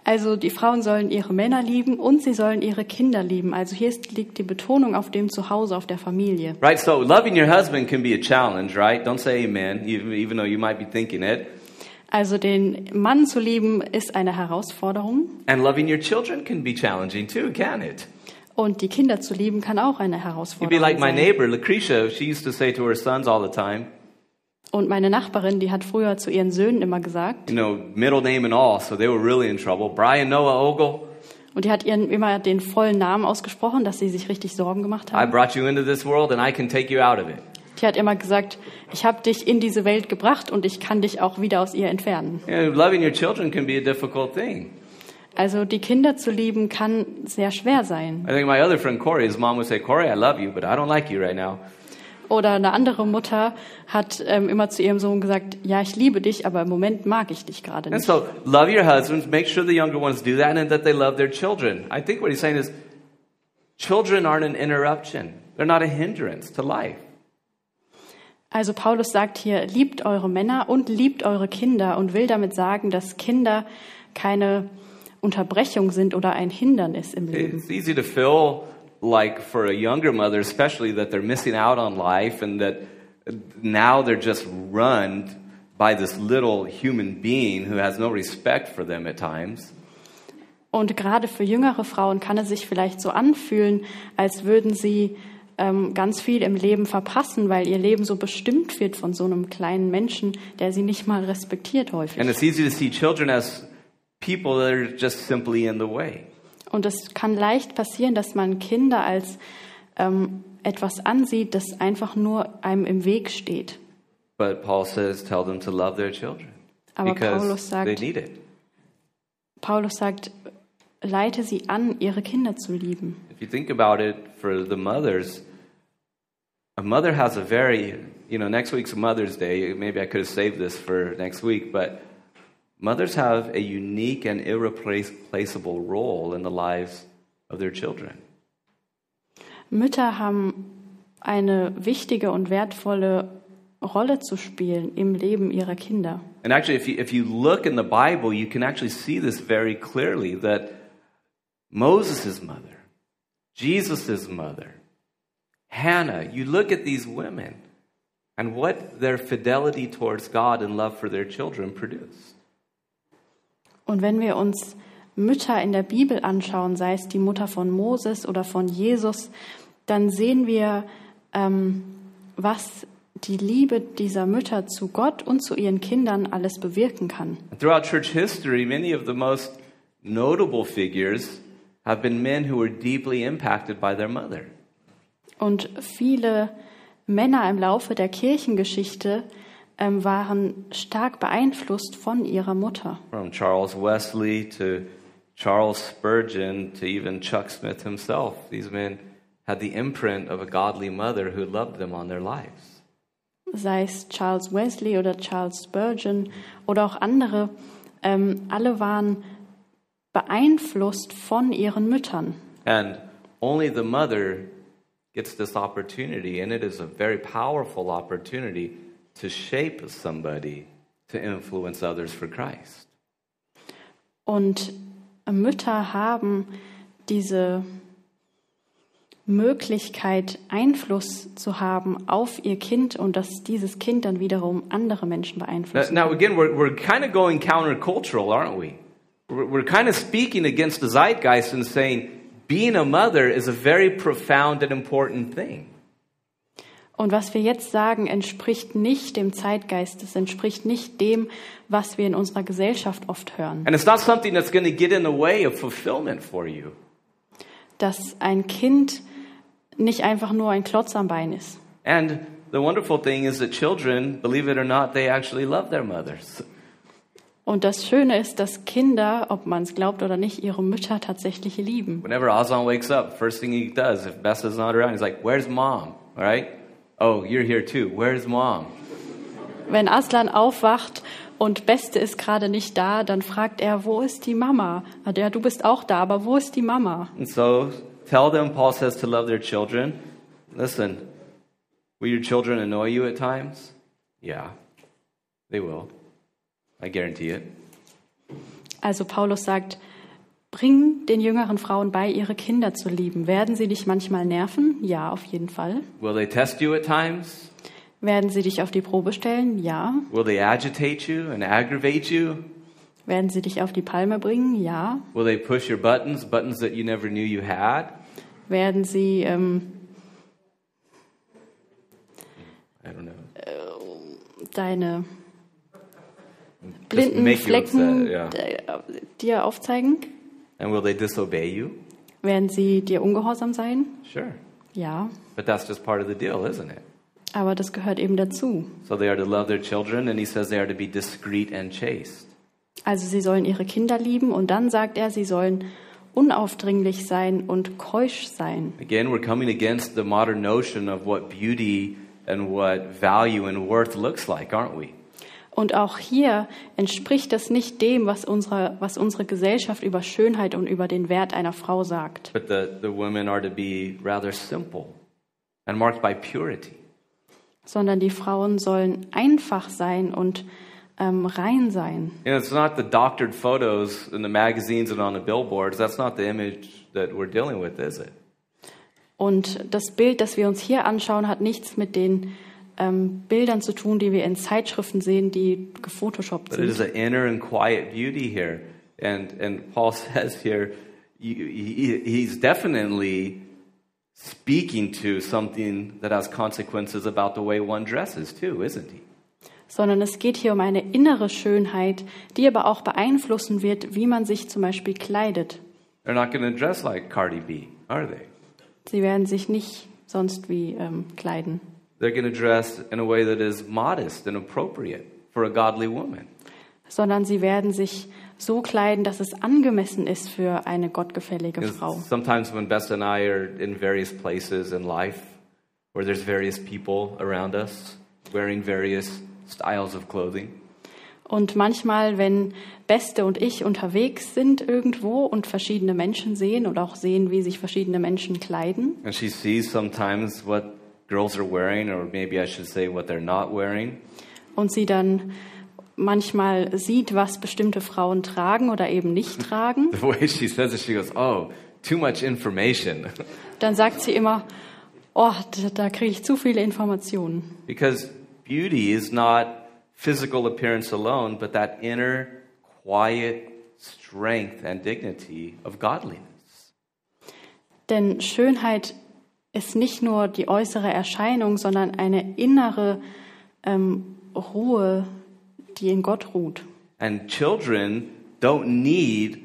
Also die Frauen sollen ihre Männer lieben und sie sollen ihre Kinder lieben. Also hier ist, liegt die Betonung auf dem Zuhause, auf der Familie. Right? So loving your husband can be a challenge, right? Don't say amen, even, even though you might be thinking it. Also den Mann zu lieben ist eine Herausforderung And loving your children can be challenging too, can it? und die Kinder zu lieben kann auch eine You'd be Herausforderung like my sein. neighbor, Lucretia. She used to say to her sons all the time, Und meine Nachbarin, die hat früher zu ihren Söhnen immer gesagt, you know, middle name and all, so they were really in trouble. Brian Noah Ogle, und die hat ihren immer den vollen Namen ausgesprochen, dass sie sich richtig Sorgen gemacht I haben. brought you into this world and I can take you out of it. Die hat immer gesagt, ich habe dich in diese Welt gebracht und ich kann dich auch wieder aus ihr entfernen. Loving your children can be a difficult thing. Also die Kinder zu lieben kann sehr schwer sein. I think my other friend Corey, his mom would say, Corey, I love you, but I don't like you right now. Oder eine andere Mutter hat ähm, immer zu ihrem Sohn gesagt, ja, ich liebe dich, aber im Moment mag ich dich gerade And nicht. so, love your husbands, make sure the younger ones do that, and that they love their children. I think what he's saying is, children aren't an interruption, they're not a hindrance to life. Also Paulus sagt hier, liebt eure Männer und liebt eure Kinder und will damit sagen, dass Kinder keine Unterbrechung sind oder ein Hindernis im Leben. It's easy to feel like for a younger mother, especially, that they're missing out on life and that now they're just run by this little human being who has no respect for them at times. Und gerade für jüngere Frauen kann es sich vielleicht so anfühlen, als würden sie ähm, ganz viel im Leben verpassen, weil ihr Leben so bestimmt wird von so einem kleinen Menschen, der sie nicht mal respektiert häufig. And it's easy to see children as people that are just simply in the way. Und es kann leicht passieren, dass man Kinder als ähm, etwas ansieht, das einfach nur einem im Weg steht. But Paul says, tell them to love their children Aber Paulus they sagt, need it. Paulus sagt, leite sie an, ihre Kinder zu lieben. If you think about it, for the mothers, a mother has a very, you know, next week's Mother's Day. Maybe I could have saved this for next week, but mothers have a unique and irreplaceable role in the lives of their children. Mütter haben eine wichtige und wertvolle Rolle zu spielen im Leben ihrer Kinder. And actually, if you, if you look in the Bible, you can actually see this very clearly that Moses' mother, Jesus' mother, Hannah, you look at these women and what their fidelity towards God and love for their children produced. Und wenn wir uns Mütter in der Bibel anschauen, sei es die Mutter von Moses oder von Jesus, dann sehen wir, ähm, was die Liebe dieser Mütter zu Gott und zu ihren Kindern alles bewirken kann. Throughout church history, many of the most notable figures have been men who were deeply impacted by their mother. Und viele Männer im Laufe der Kirchengeschichte ähm, waren stark beeinflusst von ihrer Mutter. From Charles Wesley to Charles Spurgeon to even Chuck Smith himself, these men had the imprint of a godly mother who loved them on their lives. sei es Charles Wesley oder Charles Spurgeon oder auch andere, ähm, alle waren beeinflusst von ihren Müttern. And only the mother gets this opportunity, and it is a very powerful opportunity to shape somebody to influence others for Christ. Und Mütter haben diese Möglichkeit, Einfluss zu haben auf ihr Kind und dass dieses Kind dann wiederum andere Menschen Now, beeinflusst. now again, we're, we're kind of going countercultural, aren't we? We're, kind of speaking against the zeitgeist and saying being a mother is a very profound and important thing. Und was wir jetzt sagen, entspricht nicht dem Zeitgeist, es entspricht nicht dem, was wir in unserer Gesellschaft oft hören. And it's not something that's going to get in the way of fulfillment for you. Dass ein Kind nicht einfach nur ein Klotz am Bein ist. And the wonderful thing is that children, believe it or not, they actually love their mothers. Und das Schöne ist, dass Kinder, ob man es glaubt oder nicht, ihre Mütter tatsächlich lieben. Whenever Ozan wakes up, first thing he does, if Bessa's not around, he's like, Where's mom? All right? Oh, you're here too. Where's mom? Wenn Aslan aufwacht und Beste ist gerade nicht da, dann fragt er, wo ist die Mama? Ah, Ja, du bist auch da, aber wo ist die Mama? And so tell them, Paul says, to love their children. Listen, will your children annoy you at times? Yeah, they will. I guarantee it. Also Paulus sagt, bring den jüngeren Frauen bei, ihre Kinder zu lieben. Werden sie dich manchmal nerven? Ja, auf jeden Fall. Will they test you at times? Werden sie dich auf die Probe stellen? Ja. Will they agitate you and aggravate you? Werden sie dich auf die Palme bringen? Ja. Will they push your buttons, buttons that you never knew you had? Werden sie ähm, I don't know. deine blinden you Flecken yeah. äh, dir aufzeigen? And will they disobey you? Werden sie dir ungehorsam sein? Sure. Ja. But that's just part of the deal, isn't it? Aber das gehört eben dazu. So they are to love their children, and he says they are to be discreet and chaste. Also sie sollen ihre Kinder lieben und dann sagt er, sie sollen unaufdringlich sein und keusch sein. Again, we're coming against the modern notion of what beauty and what value and worth looks like, aren't we? Und auch hier entspricht das nicht dem, was unsere, was unsere Gesellschaft über Schönheit und über den Wert einer Frau sagt, But the, the women are to be rather simple and marked by purity. sondern die Frauen sollen einfach sein und ähm, rein sein. You know, it's not the doctored photos in the magazines and on the billboards. That's not the image that we're dealing with, is it? Und das Bild, das wir uns hier anschauen, hat nichts mit den ähm, Bildern zu tun, die wir in Zeitschriften sehen, die gefotoshoppt But it is sind. an inner and quiet beauty here. And, and Paul says here, he, he's definitely speaking to something that has consequences about the way one dresses, too, isn't he? Sondern es geht hier um eine innere Schönheit, die aber auch beeinflussen wird, wie man sich zum Beispiel kleidet. They're not going to dress like Cardi B, are they? Sie werden sich nicht sonst wie ähm, kleiden, They're going to dress in a way that is modest and appropriate for a godly woman. sondern sie werden sich so kleiden, dass es angemessen ist für eine gottgefällige Frau. Sometimes when Bess and I are in various places in life where there's various people around us wearing various styles of clothing, Und manchmal, wenn Beste und ich unterwegs sind irgendwo und verschiedene Menschen sehen und auch sehen, wie sich verschiedene Menschen kleiden, and she sees sometimes what girls are wearing, or maybe I should say what they're not wearing, und sie dann manchmal sieht, was bestimmte Frauen tragen oder eben nicht tragen, The way she says it, she goes, Oh, too much information. dann sagt sie immer, oh, da, da kriege ich zu viele Informationen. because beauty is not physical appearance alone, but that inner, quiet strength and dignity of godliness. Denn Schönheit ist nicht nur die äußere Erscheinung, sondern eine innere ähm, Ruhe, die in Gott ruht. And children don't need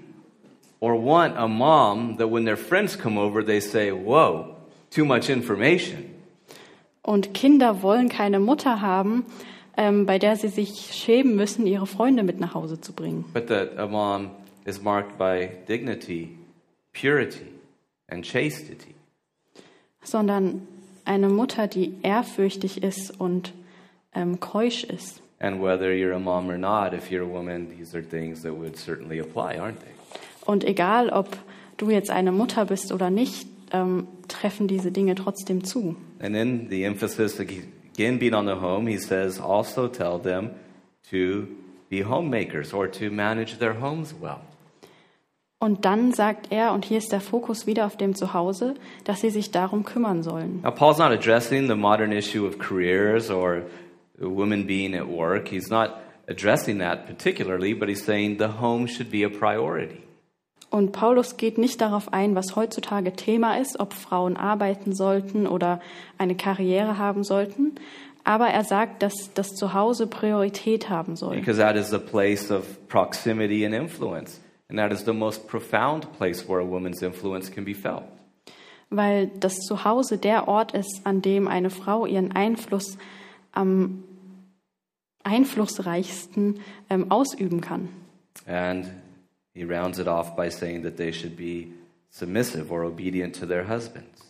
or want a mom that when their friends come over, they say, Whoa, too much information. Und Kinder wollen keine Mutter haben, ähm, bei der sie sich schämen müssen, ihre Freunde mit nach Hause zu bringen. But that a mom is marked by dignity, purity, and chastity. Sondern eine Mutter, die ehrfürchtig ist und ähm, keusch ist. And whether you're a mom or not, if you're a woman, these are things that would certainly apply, aren't they? Und egal, ob du jetzt eine Mutter bist oder nicht, ähm, treffen diese Dinge trotzdem zu. And then the emphasis again being on the home, he says, also tell them to be homemakers or to manage their homes well. Und dann sagt er, und hier ist der Fokus wieder auf dem Zuhause, dass sie sich darum kümmern sollen. Now, Paul's not addressing the modern issue of careers or women being at work. He's not addressing that particularly, but he's saying the home should be a priority. Und Paulus geht nicht darauf ein, was heutzutage Thema ist, ob Frauen arbeiten sollten oder eine Karriere haben sollten. Aber er sagt, dass das Zuhause Priorität haben soll. Because that is the place of proximity and influence. And that is the most profound place where a woman's influence can be felt. Weil das Zuhause der Ort ist, an dem eine Frau ihren Einfluss am einflussreichsten ähm, ausüben kann. And he rounds it off by saying that they should be submissive or obedient to their husbands.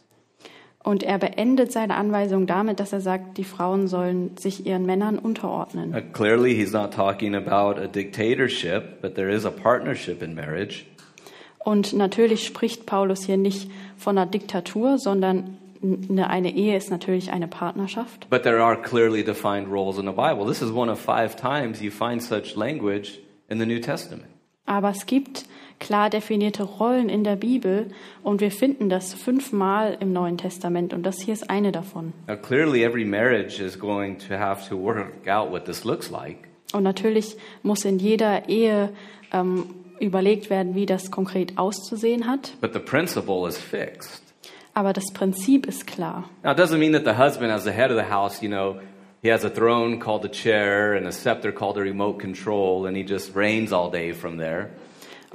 Und er beendet seine Anweisung damit, dass er sagt, die Frauen sollen sich ihren Männern unterordnen. Uh, clearly, he's not talking about a dictatorship, but there is a partnership in marriage. Und natürlich spricht Paulus hier nicht von einer Diktatur, sondern eine, eine Ehe ist natürlich eine Partnerschaft. But there are clearly defined roles in the Bible. This is one of five times you find such language in the New Testament. Aber es gibt klar definierte Rollen in der Bibel und wir finden das fünfmal im Neuen Testament und das hier ist eine davon. Now, clearly, every marriage is going to have to work out what this looks like. Und natürlich muss in jeder Ehe ähm, überlegt werden, wie das konkret auszusehen hat. But the principle is fixed. Aber das Prinzip ist klar. Now, it doesn't mean that the husband, as the head of the house, you know, he has a throne called a chair and a scepter called a remote control, and he just reigns all day from there.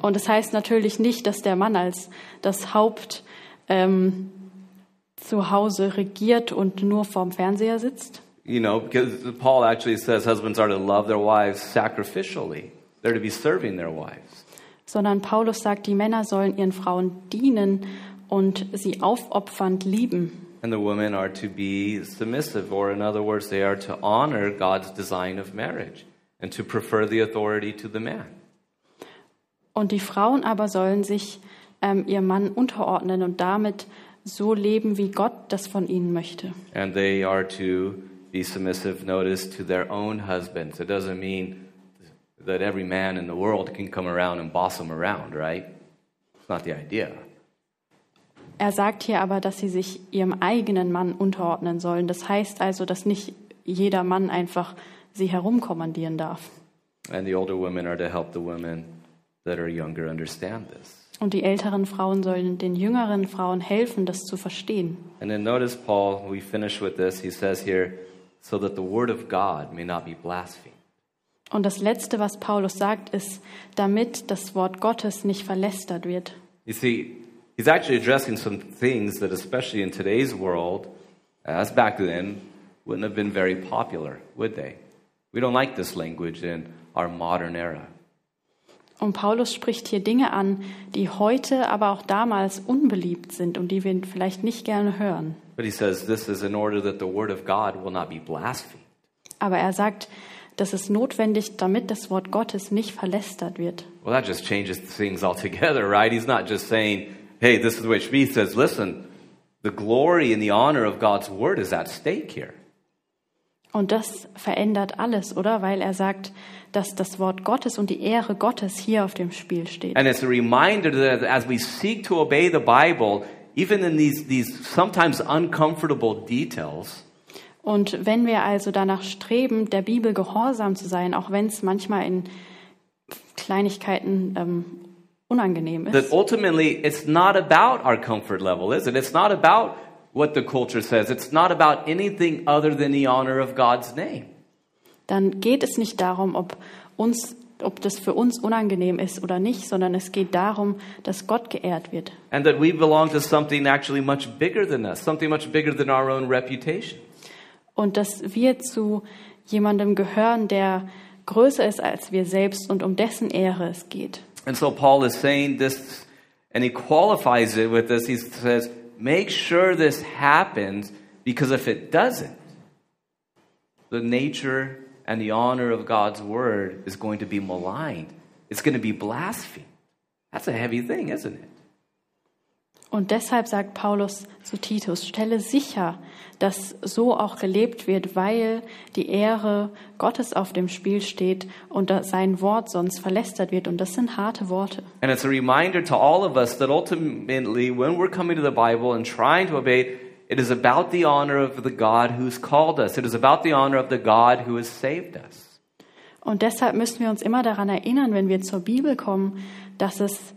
Und das heißt natürlich nicht, dass der Mann als das Haupt ähm, zu Hause regiert und nur vorm Fernseher sitzt. You know, because Paul actually says husbands are to love their wives sacrificially, they're to be serving their wives. sondern Paulus sagt, die Männer sollen ihren Frauen dienen und sie aufopfernd lieben. And the women are to be submissive, or in other words, they are to honor God's design of marriage and to prefer the authority to the man. Und die Frauen aber sollen sich ähm, ihrem Mann unterordnen und damit so leben, wie Gott das von ihnen möchte. And they are to be submissive, notice, to their own husbands. It doesn't mean that every man in the world can come around and boss them around, right? It's not the idea. Er sagt hier aber, dass sie sich ihrem eigenen Mann unterordnen sollen. Das heißt also, dass nicht jeder Mann einfach sie herumkommandieren darf. And the older women are to help the women that are younger understand this. Und die älteren Frauen sollen den jüngeren Frauen helfen, das zu verstehen. And then notice Paul, we finish with this. He says here, so that the word of God may not be blasphemed. Und das Letzte, was Paulus sagt, ist, damit das Wort Gottes nicht verlästert wird. You see, he's actually addressing some things that, especially in today's world, as back then, wouldn't have been very popular, would they? We don't like this language in our modern era. Und Paulus spricht hier Dinge an, die heute, aber auch damals unbeliebt sind und die wir vielleicht nicht gerne hören. But he says this is in order that the word of God will not be blasphemed. Aber er sagt, das ist notwendig, damit das Wort Gottes nicht verlästert wird. Well, that just changes things altogether, right? He's not just saying, hey, this is the way it should be. He says, listen, the glory and the honor of God's word is at stake here. Und das verändert alles, oder? Weil er sagt, dass das Wort Gottes und die Ehre Gottes hier auf dem Spiel steht. And it's a reminder that as we seek to obey the Bible, even in these, these sometimes uncomfortable details, Und wenn wir also danach streben, der Bibel gehorsam zu sein, auch wenn es manchmal in Kleinigkeiten ähm, unangenehm that ist, ultimately it's not about our comfort level, is it? It's not about what the culture says. It's not about anything other than the honor of God's name. dann geht es nicht darum, ob uns ob das für uns unangenehm ist oder nicht, sondern es geht darum, dass Gott geehrt wird. And that we belong to something actually much bigger than us, something much bigger than our own reputation. Und dass wir zu jemandem gehören, der größer ist als wir selbst und um dessen Ehre es geht. And so Paul is saying this, and he qualifies it with this. He says, make sure this happens because if it doesn't, the nature and the honor of God's word is going to be maligned. It's going to be blasphemed. That's a heavy thing, isn't it? Und deshalb sagt Paulus zu Titus, stelle sicher, dass so auch gelebt wird, weil die Ehre Gottes auf dem Spiel steht und sein Wort sonst verlästert wird. Und das sind harte Worte. And it's a reminder to all of us that ultimately, when we're coming to the Bible and trying to obey it, it is about the honor of the God who's called us. It is about the honor of the God who has saved us. Und deshalb müssen wir uns immer daran erinnern, wenn wir zur Bibel kommen, dass es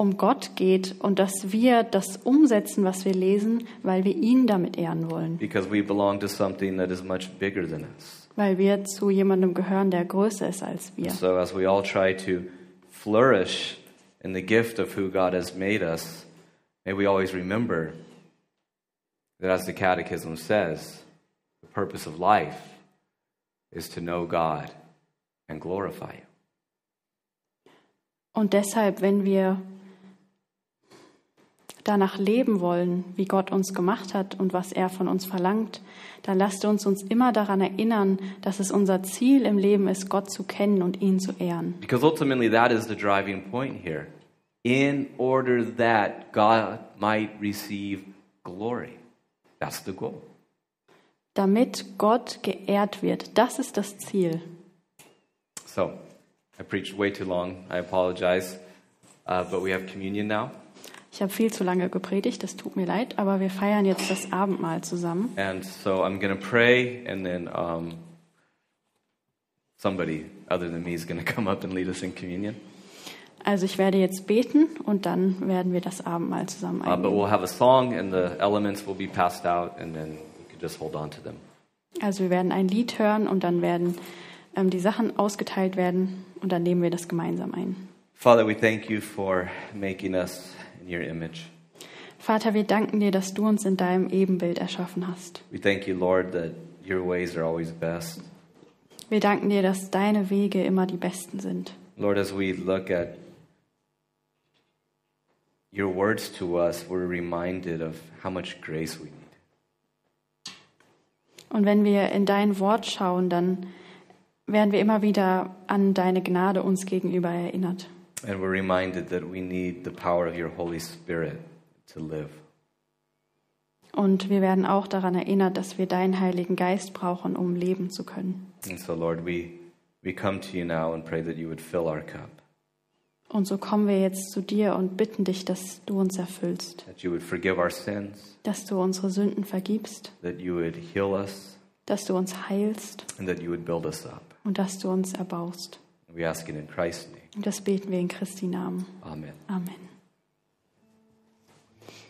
um Gott geht und dass wir das umsetzen, was wir lesen, weil wir ihn damit ehren wollen. Because we belong to something that is much bigger than us. Weil wir zu jemandem gehören, der größer ist als wir. So, as we all try to flourish in the gift of who God has made us, may we always remember that, as the Catechism says, the purpose of life is to know God and glorify Him. Und deshalb, wenn wir danach leben wollen, wie Gott uns gemacht hat und was er von uns verlangt, dann lasst uns uns immer daran erinnern, dass es unser Ziel im Leben ist, Gott zu kennen und ihn zu ehren. Because ultimately, that is the driving point here. In order that God might receive glory. That's the goal. Damit Gott geehrt wird, das ist das Ziel. So, I preached way too long. I apologize. Uh, but we have communion now. Ich habe viel zu lange gepredigt, das tut mir leid, aber wir feiern jetzt das Abendmahl zusammen. And so I'm going to pray, and then um, somebody other than me is going to come up and lead us in communion. Also ich werde jetzt beten und dann werden wir das Abendmahl zusammen Uh, but einnehmen. we'll have a song, and the elements will be passed out, and then you can just hold on to them. Also wir werden ein Lied hören und dann werden ähm, die Sachen ausgeteilt werden und dann nehmen wir das gemeinsam ein. Father, we thank you for making us in your image. Vater, wir danken dir, dass du uns in deinem Ebenbild erschaffen hast. We thank you, Lord, that your ways are always best. Wir danken dir, dass deine Wege immer die besten sind. Lord, as we look at your words to us, we're reminded of how much grace we need. Und wenn wir in dein Wort schauen, dann werden wir immer wieder an deine Gnade uns gegenüber erinnert. And we're reminded that we need the power of your Holy Spirit to live. Und wir werden auch daran erinnert, dass wir deinen Heiligen Geist brauchen, um leben zu können. And so, Lord, we, we come to you now and pray that you would fill our cup, Und so kommen wir jetzt zu dir und bitten dich, dass du uns erfüllst, that you would forgive our sins, dass du unsere Sünden vergibst, that you would heal us, dass du uns heilst and that you would build us up. und dass du uns erbaust. We ask it in Christ's name. Und das beten wir in Christi Namen. Amen. Amen.